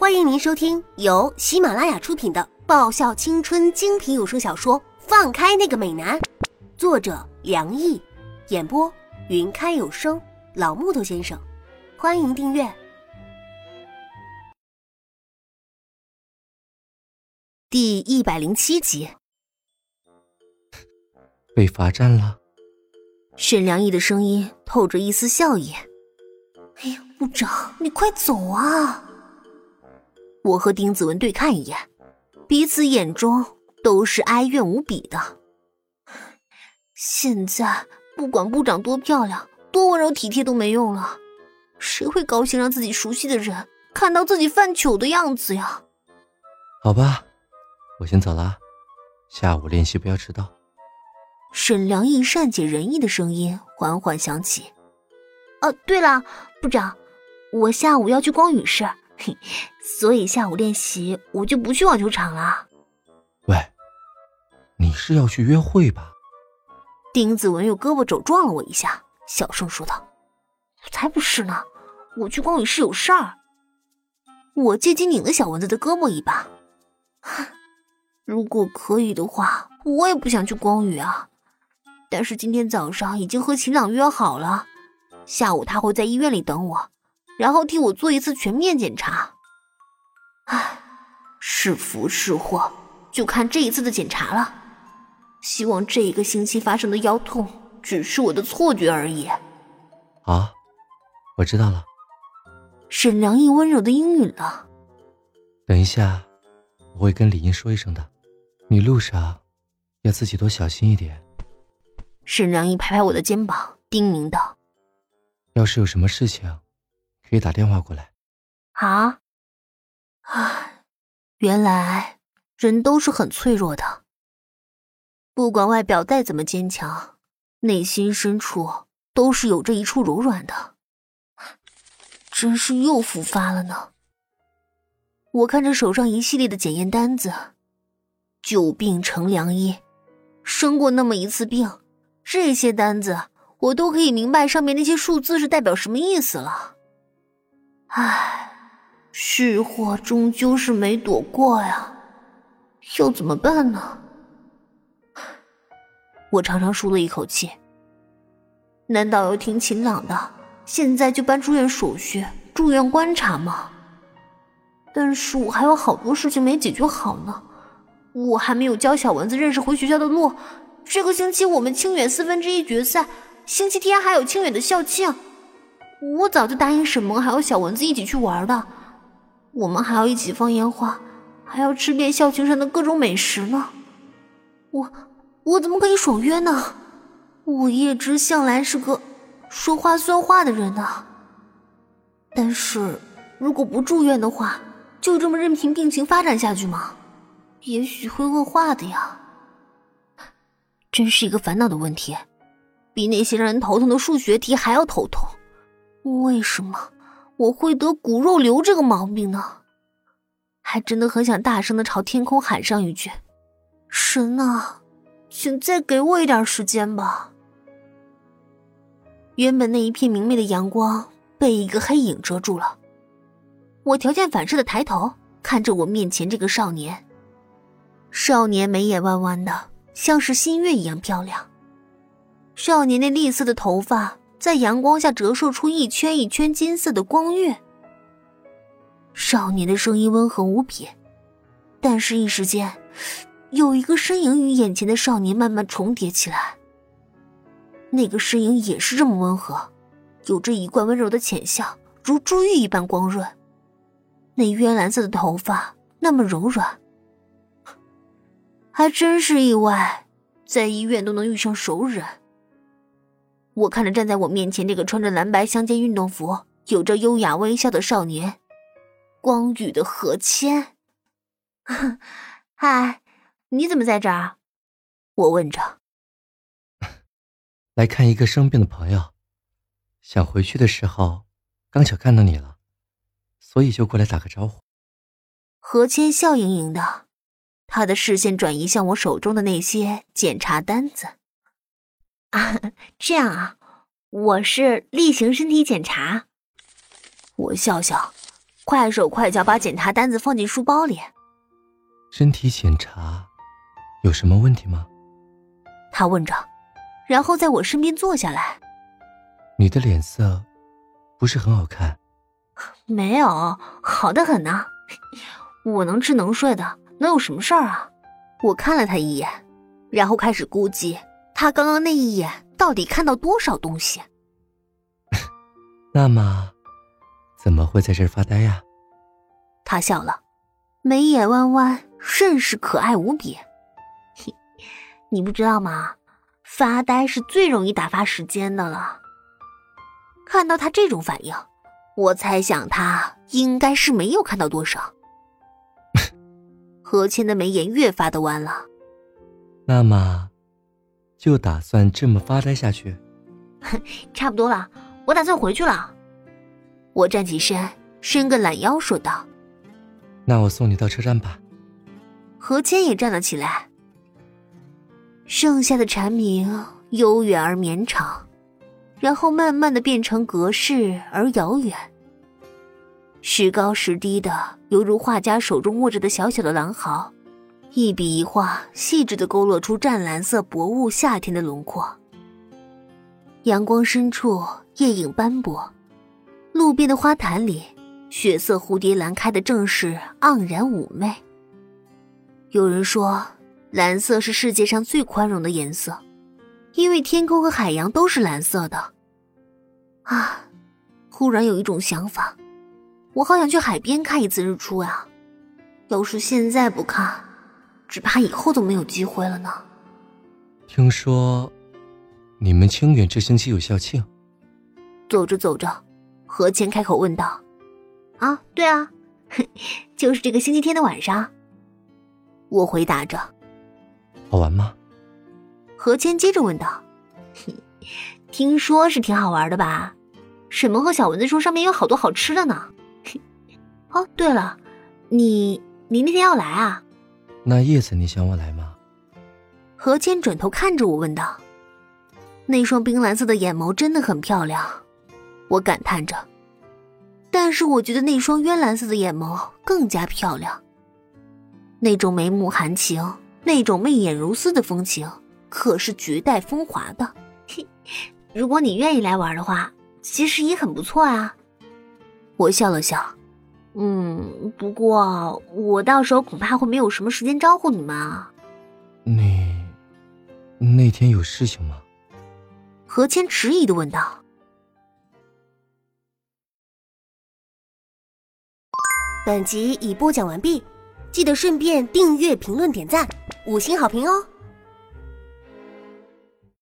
欢迎您收听由喜马拉雅出品的爆笑青春精品有声小说《放开那个美男》，作者梁毅，演播云开有声老木头先生。欢迎订阅第一百零七集。被罚站了。沈良毅的声音透着一丝笑意。哎呀，部长，你快走啊！我和丁子文对看一眼，彼此眼中都是哀怨无比的。现在不管部长多漂亮、多温柔体贴都没用了，谁会高兴让自己熟悉的人看到自己犯糗的样子呀？好吧，我先走了，下午练习不要迟到。沈良毅善解人意的声音缓缓响起。哦，对了，部长，我下午要去光宇市。所以下午练习我就不去网球场了。喂，你是要去约会吧？丁子文用胳膊肘撞了我一下，小声说道：“才不是呢，我去光宇是有事儿。”我借机拧了小蚊子的胳膊一把。如果可以的话，我也不想去光宇啊。但是今天早上已经和秦朗约好了，下午他会在医院里等我。然后替我做一次全面检查。唉，是福是祸，就看这一次的检查了。希望这一个星期发生的腰痛只是我的错觉而已。好，我知道了。沈良毅温柔的应允了。等一下，我会跟李英说一声的。你路上要自己多小心一点。沈良毅拍拍我的肩膀，叮咛道：“要是有什么事情。”可以打电话过来。啊，啊，原来人都是很脆弱的，不管外表再怎么坚强，内心深处都是有着一处柔软的。真是又复发了呢。我看着手上一系列的检验单子，久病成良医，生过那么一次病，这些单子我都可以明白上面那些数字是代表什么意思了。唉，是祸终究是没躲过呀，要怎么办呢？我长长舒了一口气。难道要听秦朗的，现在就办住院手续、住院观察吗？但是我还有好多事情没解决好呢，我还没有教小蚊子认识回学校的路。这个星期我们清远四分之一决赛，星期天还有清远的校庆。我早就答应沈萌还有小蚊子一起去玩的，我们还要一起放烟花，还要吃遍校庆上的各种美食呢。我我怎么可以爽约呢？我叶芝向来是个说话算话的人呢。但是如果不住院的话，就这么任凭病情发展下去吗？也许会恶化的呀。真是一个烦恼的问题，比那些让人头疼的数学题还要头痛。为什么我会得骨肉瘤这个毛病呢？还真的很想大声的朝天空喊上一句：“神啊，请再给我一点时间吧！”原本那一片明媚的阳光被一个黑影遮住了。我条件反射的抬头看着我面前这个少年。少年眉眼弯弯的，像是新月一样漂亮。少年那栗色的头发。在阳光下折射出一圈一圈金色的光晕。少年的声音温和无比，但是，一时间，有一个身影与眼前的少年慢慢重叠起来。那个身影也是这么温和，有着一贯温柔的浅笑，如珠玉一般光润。那渊蓝色的头发那么柔软，还真是意外，在医院都能遇上熟人。我看着站在我面前这个穿着蓝白相间运动服、有着优雅微笑的少年，光宇的何谦。嗨，你怎么在这儿？我问着。来看一个生病的朋友，想回去的时候，刚巧看到你了，所以就过来打个招呼。何谦笑盈盈的，他的视线转移向我手中的那些检查单子。啊，这样啊，我是例行身体检查。我笑笑，快手快脚把检查单子放进书包里。身体检查有什么问题吗？他问着，然后在我身边坐下来。你的脸色不是很好看。没有，好的很呢。我能吃能睡的，能有什么事儿啊？我看了他一眼，然后开始估计他刚刚那一眼到底看到多少东西。那么，怎么会在这儿发呆呀？他笑了，眉眼弯弯，甚是可爱无比。你不知道吗？发呆是最容易打发时间的了。看到他这种反应，我猜想他应该是没有看到多少。何谦的眉眼越发的弯了。那么，就打算这么发呆下去？差不多了。我打算回去了。我站起身，伸个懒腰，说道：“那我送你到车站吧。”何谦也站了起来。剩下的蝉鸣悠远而绵长，然后慢慢的变成隔世而遥远。时高时低的，犹如画家手中握着的小小的狼毫，一笔一画，细致的勾勒出湛蓝色薄雾夏天的轮廓。阳光深处。夜影斑驳，路边的花坛里，血色蝴蝶兰开的正是盎然妩媚。有人说，蓝色是世界上最宽容的颜色，因为天空和海洋都是蓝色的。啊，忽然有一种想法，我好想去海边看一次日出啊！要是现在不看，只怕以后都没有机会了呢。听说，你们清远这星期有校庆。走着走着，何谦开口问道：“啊，对啊，就是这个星期天的晚上。”我回答着：“好玩吗？”何谦接着问道：“ 听说是挺好玩的吧？沈萌和小蚊子说上面有好多好吃的呢。哦，对了，你你那天要来啊？那叶子，你想我来吗？”何谦转头看着我问道：“那双冰蓝色的眼眸真的很漂亮。”我感叹着，但是我觉得那双渊蓝色的眼眸更加漂亮。那种眉目含情，那种媚眼如丝的风情，可是绝代风华的。如果你愿意来玩的话，其实也很不错啊。我笑了笑，嗯，不过我到时候恐怕会没有什么时间招呼你们啊。你那天有事情吗？何谦迟疑的问道。本集已播讲完毕，记得顺便订阅、评论、点赞、五星好评哦！